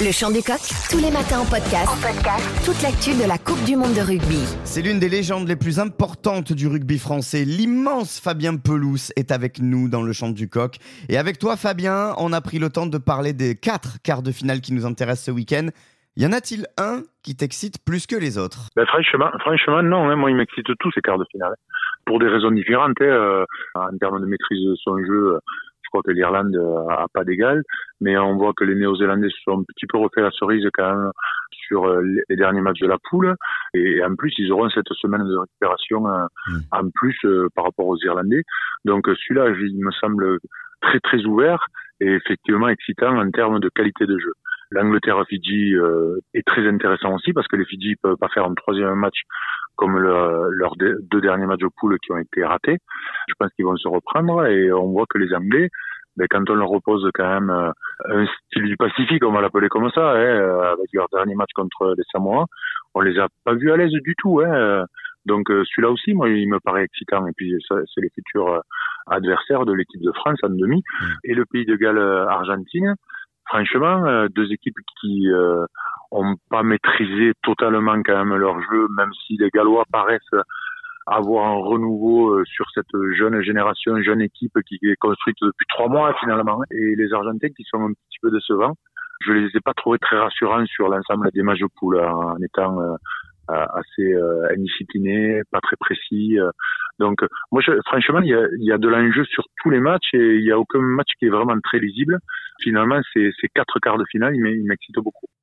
Le chant du coq, tous les matins en podcast. En podcast. Toute l'actu de la Coupe du monde de rugby. C'est l'une des légendes les plus importantes du rugby français. L'immense Fabien Pelouse est avec nous dans le chant du coq. Et avec toi, Fabien, on a pris le temps de parler des quatre quarts de finale qui nous intéressent ce week-end. Y en a-t-il un qui t'excite plus que les autres? Ben, franchement, franchement, non. Hein. moi, il m'excite tous ces quarts de finale. Pour des raisons différentes. Hein, euh, en termes de maîtrise de son jeu, je crois que l'Irlande euh, a pas d'égal, mais on voit que les Néo-Zélandais se sont un petit peu refait la cerise quand même sur euh, les derniers matchs de la poule, et en plus ils auront cette semaine de récupération euh, mm. en plus par rapport aux Irlandais. Donc celui-là, il me semble très très ouvert et effectivement excitant en termes de qualité de jeu. L'Angleterre-Fidji est très intéressant aussi parce que les Fidji peuvent pas faire un troisième match comme leurs deux derniers matchs de poule qui ont été ratés. Je pense qu'ils vont se reprendre et on voit que les Anglais, ben, quand on leur repose quand même euh, un style du Pacifique, on va l'appeler comme ça, hein, euh, avec leur dernier match contre les Samoa, on les a pas vus à l'aise du tout. Hein. Donc euh, celui-là aussi, moi, il me paraît excitant. Et puis c'est les futurs adversaires de l'équipe de France en demi et le pays de Galles Argentine. Franchement, deux équipes qui ont pas maîtrisé totalement quand même leur jeu, même si les Gallois paraissent avoir un renouveau euh, sur cette jeune génération, une jeune équipe qui est construite depuis trois mois finalement, et les Argentins qui sont un petit peu décevants. Je les ai pas trouvés très rassurants sur l'ensemble des matchs de poule hein, en étant euh, assez euh, indisciplinés, pas très précis. Donc, moi, je, franchement, il y a, il y a de l'enjeu sur tous les matchs et il y a aucun match qui est vraiment très lisible. Finalement, ces, ces quatre quarts de finale, ils m'excitent beaucoup.